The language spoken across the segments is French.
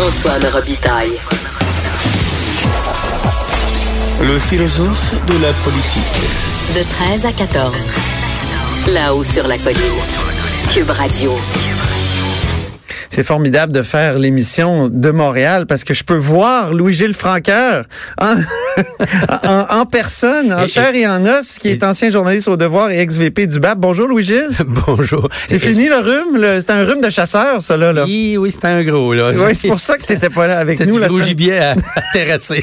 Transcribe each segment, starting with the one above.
Antoine Robitaille. Le philosophe de la politique. De 13 à 14. Là-haut sur la colline. Cube Radio. C'est formidable de faire l'émission de Montréal parce que je peux voir Louis-Gilles Franqueur en, en, en personne, en Et- chair et en os, qui est ancien journaliste au Devoir et ex-VP du BAP. Bonjour Louis-Gilles. Bonjour. C'est fini le rhume? le- C'était un rhume de chasseur, ça, là. là. Oui, oui, c'était un gros, là. Oui, c'est pour ça que t'étais pas là avec nous du la gros semaine- gibier à, à terrasser.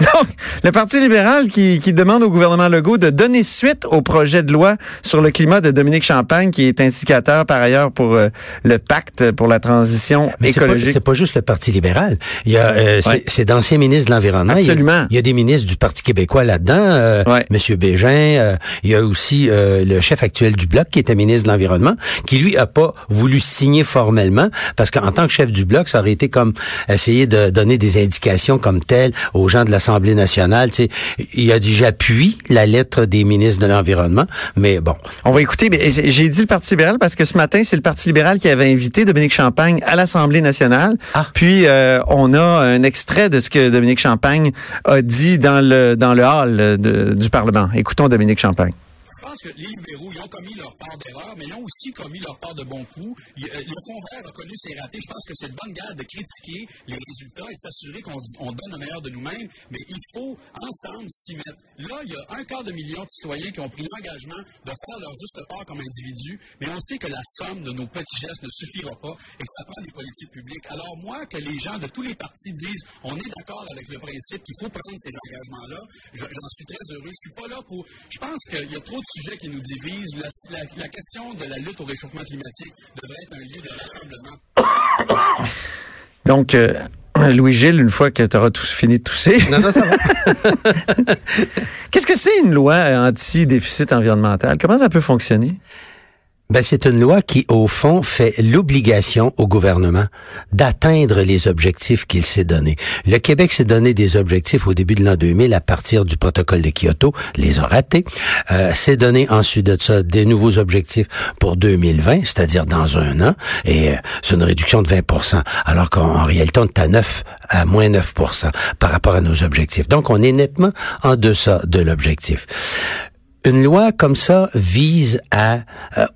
Donc, le Parti libéral qui, qui demande au gouvernement Legault de donner suite au projet de loi sur le climat de Dominique Champagne, qui est indicateur par ailleurs pour euh, le pacte pour la transition Mais pas, écologique. c'est pas juste le Parti libéral. Il y a, euh, c'est- Ouais. d'anciens ministres de l'environnement. Il y a- Absolument. Il y, a, des ministres du Parti québécois là-dedans. Euh, Ouais. Monsieur Bégin. euh, il y a aussi euh, le chef actuel du bloc qui était ministre de l'environnement, qui lui a pas voulu signer formellement parce qu'en tant que chef du bloc, ça aurait été comme essayer de donner des indications comme telles aux gens de l'Assemblée nationale. Tu sais, il a dit j'appuie la lettre des ministres de l'environnement, mais bon. On va écouter. J'ai dit le Parti libéral parce que ce matin, c'est le Parti libéral qui avait invité Dominique Champagne à l'Assemblée nationale. Ah. Puis, euh, on a un extrait de ce que Dominique Champagne a dit dans le, dans le hall de- du Parlement. Écoutons Dominique Champagne. Que les libéraux, ils ont commis leur part d'erreur, mais ils ont aussi commis leur part de bons coups. Euh, Le Fonds vert a connu ses ratés. Je pense que c'est de bonne garde de critiquer les résultats et de s'assurer qu'on on donne le meilleur de nous-mêmes, mais il faut ensemble s'y mettre. Là, il y a un quart de million de citoyens qui ont pris l'engagement de faire leur juste part comme individus, mais on sait que la somme de nos petits gestes ne suffira pas et que ça prend des politiques publiques. Alors moi, que les gens de tous les partis disent on est d'accord avec le principe qu'il faut prendre ces engagements-là, je- j'en suis très heureux. Je suis pas là pour... Je pense qu'il y a trop de sujets qui nous divisent. La, la- la question de la lutte au réchauffement climatique devrait être un lieu de rassemblement. Donc, euh, Louis-Gilles, une fois que tu auras tous fini de tousser, Non, non, ça va. qu'est-ce que c'est une loi anti-déficit environnemental? Comment ça peut fonctionner? Ben, c'est une loi qui, au fond, fait l'obligation au gouvernement d'atteindre les objectifs qu'il s'est donnés. Le Québec s'est donné des objectifs au début de l'an 2000 à partir du protocole de Kyoto, les a ratés. Euh, s'est donné ensuite de ça des nouveaux objectifs pour 2020, c'est-à-dire dans un an, et euh, c'est une réduction de 20 alors qu'en réalité, on est à 9, à moins 9 par rapport à nos objectifs. Donc, on est nettement en deçà de l'objectif. Une loi comme ça vise à euh,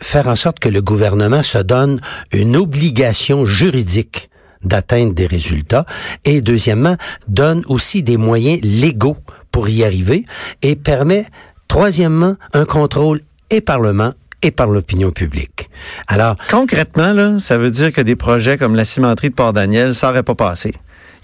faire en sorte que le gouvernement se donne une obligation juridique d'atteindre des résultats et deuxièmement donne aussi des moyens légaux pour y arriver et permet troisièmement un contrôle et Parlement et par l'opinion publique. Alors, Concrètement, là, ça veut dire que des projets comme la cimenterie de Port-Daniel, ça n'aurait pas passé.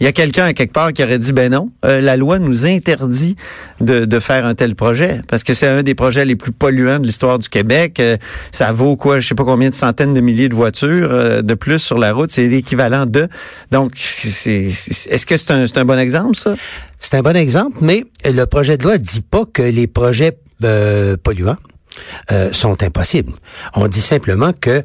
Il y a quelqu'un à quelque part qui aurait dit, ben non, euh, la loi nous interdit de, de faire un tel projet, parce que c'est un des projets les plus polluants de l'histoire du Québec. Euh, ça vaut quoi, je sais pas combien de centaines de milliers de voitures euh, de plus sur la route, c'est l'équivalent de. Donc, est-ce que c'est un, c'est un bon exemple, ça? C'est un bon exemple, mais le projet de loi dit pas que les projets euh, polluants euh, sont impossibles. On dit simplement que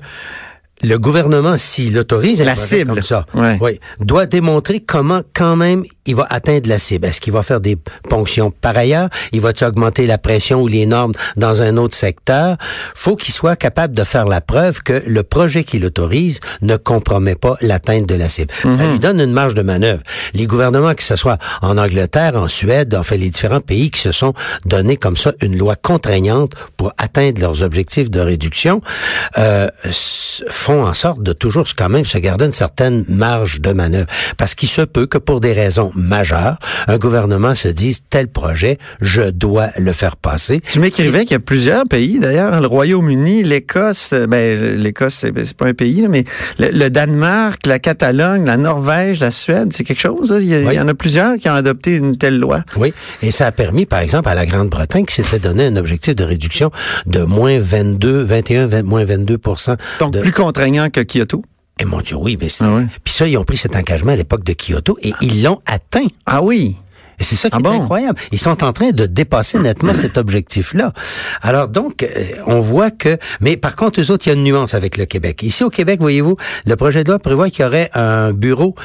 le gouvernement, s'il autorise un La cible. comme ça, Ouais. oui, doit démontrer comment quand même il va atteindre la cible. Est-ce qu'il va faire des ponctions par ailleurs? Il va-tu augmenter la pression ou les normes dans un autre secteur? Faut qu'il soit capable de faire la preuve que le projet qu'il autorise ne compromet pas l'atteinte de la cible. Ça lui donne une marge de manœuvre. Les gouvernements, que ce soit en Angleterre, en Suède, en fait les différents pays qui se sont donné comme ça une loi contraignante pour atteindre leurs objectifs de réduction, euh, s- font en sorte de toujours quand même se garder une certaine marge de manœuvre. Parce qu'il se peut que pour des raisons majeures, un gouvernement se dise tel projet, je dois le faire passer. Tu m'écrivais qu'il y a plusieurs pays, d'ailleurs, le Royaume-Uni, l'Écosse, euh, ben l'Écosse, c'est ben, c'est pas un pays, là, mais le, le Danemark, la Catalogne, la Norvège, la Suède, c'est quelque chose. hein? Il y, a- Oui. il y en a plusieurs qui ont adopté une telle loi. Oui, et ça a permis, par exemple, à la Grande-Bretagne qui s'était donné un objectif de réduction de moins 22, 21, 20, moins 22 Donc de, plus contraignant que Kyoto? Et mon Dieu, oui, mais c'est... Ah oui. Puis ça, ils ont pris cet engagement à l'époque de Kyoto et ils l'ont atteint. Ah oui. Et c'est ça qui Ah est incroyable. Ils sont en train de dépasser nettement cet objectif-là. Alors donc, euh, on voit que... Mais par contre, eux autres, il y a une nuance avec le Québec. Ici au Québec, voyez-vous, le projet de loi prévoit qu'il y aurait un bureau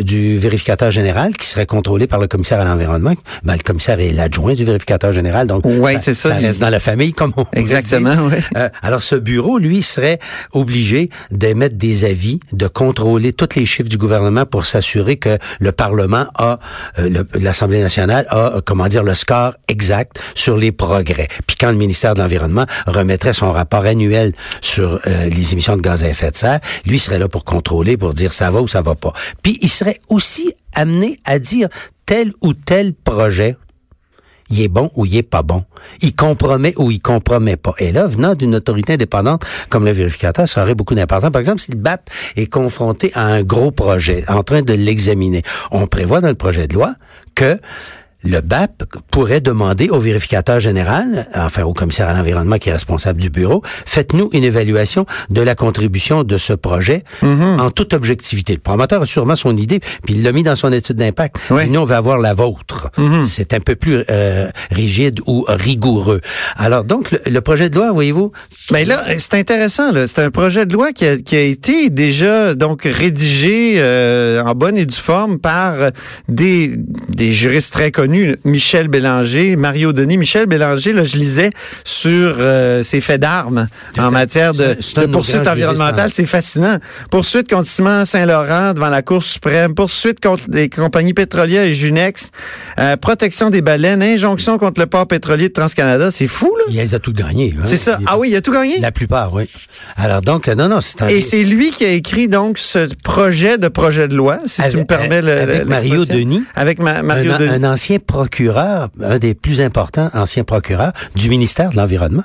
du vérificateur général qui serait contrôlé par le commissaire à l'environnement. Ben, le commissaire est l'adjoint du vérificateur général, donc Ouais, c'est ça. ça reste dans la famille, comme on Exactement, oui. Euh, alors, ce bureau, lui, serait obligé d'émettre des avis, de contrôler tous les chiffres du gouvernement pour s'assurer que le Parlement a, euh, le- l'Assemblée nationale a, euh, comment dire, le score exact sur les progrès. Puis quand le ministère de l'Environnement remettrait son rapport annuel sur euh, les émissions de gaz à effet de serre, lui serait là pour contrôler, pour dire ça va ou ça va pas. Puis il serait aussi amené à dire tel ou tel projet il est bon ou il est pas bon. Il compromet ou il compromet pas. Et là, venant d'une autorité indépendante comme le vérificateur, ça aurait beaucoup d'importance. Par exemple, si le BAP est confronté à un gros projet, en train de l'examiner, on prévoit dans le projet de loi que le BAP pourrait demander au vérificateur général, enfin au commissaire à l'environnement qui est responsable du bureau, faites-nous une évaluation de la contribution de ce projet en toute objectivité. Le promoteur a sûrement son idée, puis il l'a mis dans son étude d'impact. Oui. Nous, on va avoir la vôtre. C'est un peu plus euh, rigide ou rigoureux. Alors donc, le, le projet de loi, voyez-vous, Mais là, c'est intéressant. C'est un projet de loi qui a, qui a été déjà donc rédigé euh, en bonne et due forme par des, des juristes très connus, Michel Bélanger, Mario Denis. Michel Bélanger, là, je lisais sur euh, ses faits d'armes en matière de, de poursuite environnementale. en- C'est fascinant. Poursuite contre Ciment Saint-Laurent devant la Cour suprême. Poursuite contre les compagnies pétrolières et Junex. Euh, protection des baleines. Injonction contre le port pétrolier de TransCanada. C'est fou, là. il les a tout gagné. hein. C'est ça. Il- Ah oui, il a tout gagné? La plupart, oui. Alors donc, euh, non, non, c'est un... Et c'est lui qui a écrit donc ce projet de projet de loi, si tu me permets le, avec Mario. Denis. Avec Ma- Mario un, Denis. un ancien procureur, un des plus importants anciens procureurs du ministère de l'Environnement.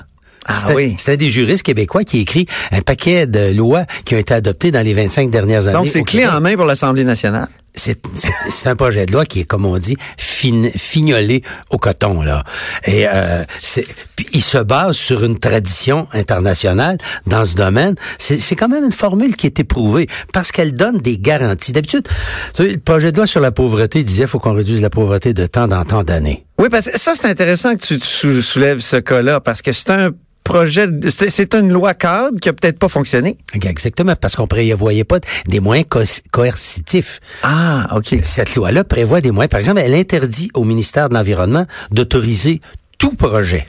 Ah C'était- oui. C'était des juristes québécois qui écrit un paquet de lois qui ont été adoptées dans les 25 dernières années. donc c'est clé en main pour l'Assemblée nationale. C'est un projet de loi qui est, comme on dit, fin- fignolé au coton, là. Et euh, il se base sur une tradition internationale dans ce domaine. C'est quand même une formule qui est éprouvée parce qu'elle donne des garanties. D'habitude, le projet de loi sur la pauvreté disait faut qu'on réduise la pauvreté de temps en temps d'années. Oui, parce que ça c'est intéressant que tu, tu sou- soulèves ce cas-là parce que c'est un projet, c'est c'est une loi cadre qui a peut-être pas fonctionné. Exactement, parce qu'on prévoyait pas des moyens co- coercitifs. Ah, ok. Cette loi-là prévoit des moyens. Par exemple, elle interdit au ministère de l'Environnement d'autoriser tout projet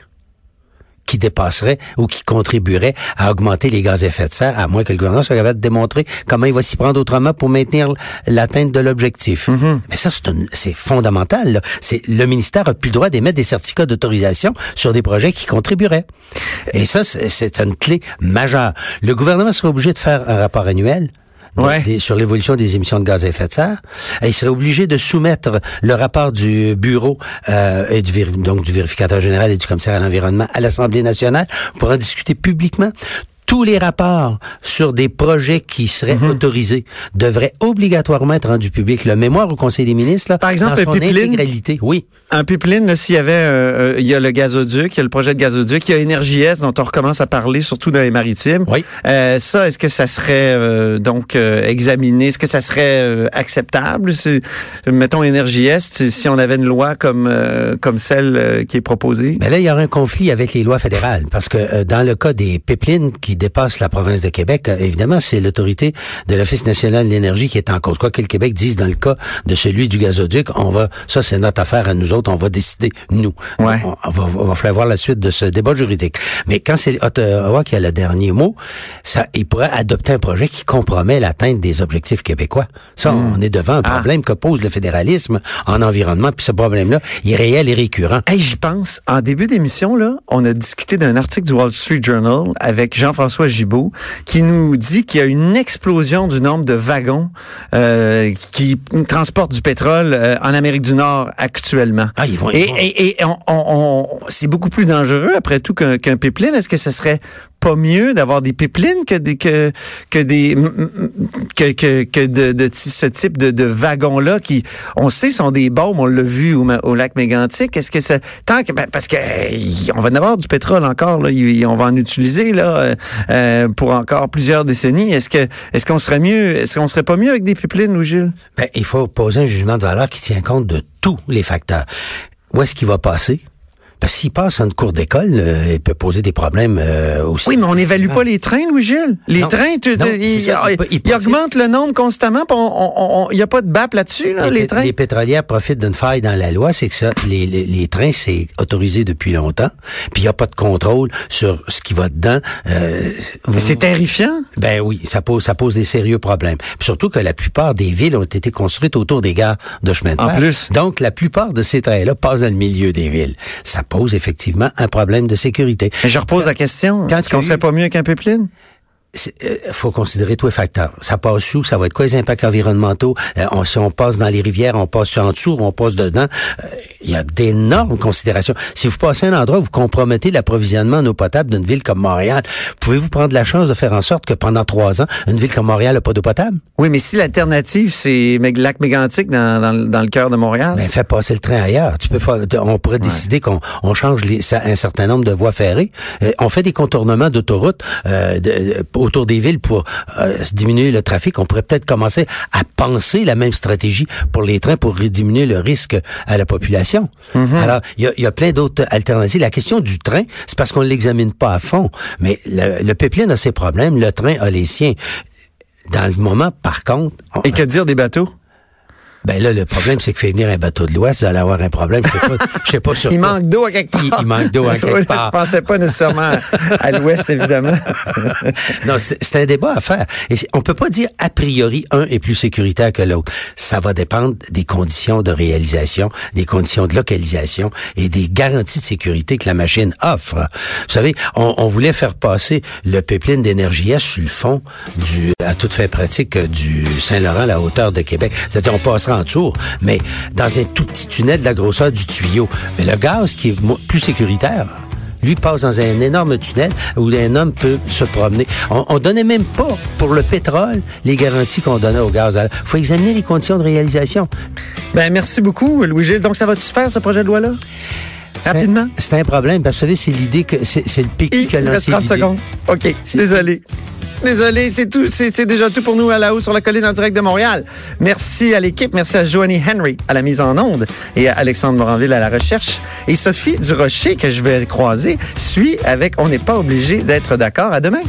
qui dépasserait ou qui contribuerait à augmenter les gaz à effet de serre, à moins que le gouvernement soit capable de démontrer comment il va s'y prendre autrement pour maintenir l'atteinte de l'objectif. Mais ça, c'est fondamental. là. C'est Le ministère a plus le droit d'émettre des certificats d'autorisation sur des projets qui contribueraient. Et ça, c'est une clé majeure. Le gouvernement serait obligé de faire un rapport annuel Ouais. des- sur l'évolution des émissions de gaz à effet de serre. Et il serait obligé de soumettre le rapport du bureau euh, et du donc du vérificateur général et du commissaire à l'environnement à l'Assemblée nationale pour en discuter publiquement. Tous les rapports sur des projets qui seraient Mhm. autorisés devraient obligatoirement être rendus publics. Le mémoire au Conseil des ministres, là, Par exemple, dans son pipeline? intégralité, oui. Un pipeline, s'il y avait, euh, euh, il y a le gazoduc, il y a le projet de gazoduc, il y a Énergie S dont on recommence à parler, surtout dans les maritimes. Oui. Euh, ça, est-ce que ça serait euh, donc euh, examiné? Est-ce que ça serait euh, acceptable? Mettons Énergie S, si- on avait une loi comme euh, comme celle qui est proposée. Mais là, il y aura un conflit avec les lois fédérales parce que euh, dans le cas des pipelines qui dépassent la province de Québec, évidemment, c'est l'autorité de l'Office national de l'énergie qui est en cause. Quoi que le Québec dise dans le cas de celui du gazoduc, on va, ça c'est notre affaire à nous autres, on va décider nous. Ouais. On, on va, on va falloir voir la suite de ce débat juridique. Mais quand c'est Ottawa qui a le dernier mot, ça, il pourrait adopter un projet qui compromet l'atteinte des objectifs québécois. Ça, on est devant un Ah. problème que pose le fédéralisme en environnement, puis ce problème-là, il est réel et récurrent. Hey, j'y pense. En début d'émission, là, on a discuté d'un article du Wall Street Journal avec Jean-François Gibault qui nous dit qu'il y a une explosion du nombre de wagons euh, qui transportent du pétrole euh, en Amérique du Nord actuellement. Ah, ils vont- ils et vont- et, et on, on- on- c'est beaucoup plus dangereux après tout qu'un qu'un pipeline. Est-ce que ce serait pas mieux d'avoir des pipelines que des que que des que que, que de, ce type de, de wagons là qui on sait sont des bombes on l'a vu au, au, lac Mégantic. Est-ce que ça tant que ben, parce que on va en avoir du pétrole encore là. On va en utiliser là euh, euh, pour encore plusieurs décennies. Est-ce que est-ce qu'on serait mieux est-ce qu'on serait pas mieux avec des pipelines ou Gilles? Ben, il faut poser un jugement de valeur qui tient compte de tous les facteurs. Où est-ce qu'il va passer? Parce s'il passe en une cours d'école, euh, il peut poser des problèmes euh, aussi. Oui, mais on n'évalue pas les trains, Louis-Gilles. Les trains, tu, ils, augmentent le nombre constamment, il n'y a pas de BAP là-dessus, là, les, trains? Les pétrolières profitent d'une faille dans la loi, c'est que ça, les, les, les trains, c'est autorisé depuis longtemps, puis il n'y a pas de contrôle sur ce qui va dedans. Euh, c'est terrifiant. Ben oui, ça pose, ça pose des sérieux problèmes. surtout que la plupart des villes ont été construites autour des gares de chemin de fer. En plus. Donc, la plupart de ces trains-là passent dans le milieu des villes. Ça pose effectivement un problème de sécurité. Mais je repose la question. Est-ce qu'on serait pas mieux qu'un pipeline? Il euh, faut considérer tous les facteurs. Ça passe où? Ça va être quoi les impacts environnementaux? Euh, on, si on passe dans les rivières, on passe en dessous, on passe dedans. Euh, il y a d'énormes considérations. Si vous passez un endroit où vous compromettez l'approvisionnement en eau potable d'une ville comme Montréal, pouvez-vous prendre la chance de faire en sorte que pendant trois ans, une ville comme Montréal n'a pas d'eau potable? Oui, mais si l'alternative, c'est lac mégantique dans, dans, dans, le cœur de Montréal? Ben, fais passer le train ailleurs. Tu peux pas, on pourrait décider qu'on on change les, un certain nombre de voies ferrées. on fait des contournements d'autoroutes de, autour des villes pour euh, diminuer le trafic, on pourrait peut-être commencer à penser la même stratégie pour les trains pour diminuer le risque à la population. Mhm. Alors, il y a, plein d'autres alternatives. La question du train, c'est parce qu'on ne l'examine pas à fond. Mais le, le pipeline a ses problèmes, le train a les siens. Dans le moment, par contre... Et que dire des bateaux? Ben là, le problème, c'est que fait venir un bateau de l'Ouest, vous allez avoir un problème. Je sais pas, je sais pas sur Il manque d'eau à quelque part. Il, manque d'eau à quelque oui, part. Je pensais pas nécessairement à l'Ouest, évidemment. non, c'est un débat à faire. Et on peut pas dire a priori un est plus sécuritaire que l'autre. Ça va dépendre des conditions de réalisation, des conditions de localisation et des garanties de sécurité que la machine offre. Vous savez, on, on voulait faire passer le pipeline d'énergie sur le fond du, à toute fin pratique euh, du Saint-Laurent, la hauteur de Québec. C'est-à-dire, on passerait mais dans un tout petit tunnel de la grosseur du tuyau. Mais le gaz qui est plus sécuritaire lui passe dans un énorme tunnel où un homme peut se promener. On, on donnait même pas pour le pétrole les garanties qu'on donnait au gaz. Il faut examiner les conditions de réalisation. Ben merci beaucoup, Louis Gilles. Donc ça va-tu se faire ce projet de loi là? Rapidement? C'est un problème. Vous savez, c'est l'idée que c'est le PQ qui a lancé 30 secondes. OK. Désolé. Désolé, c'est tout. C'est déjà tout pour nous à la haut sur la colline en direct de Montréal. Merci à l'équipe. Merci à Joanie Henry à la mise en onde et à Alexandre Moranville à la recherche. Et Sophie Durocher, que je vais croiser, suit avec On n'est pas obligé d'être d'accord. À demain.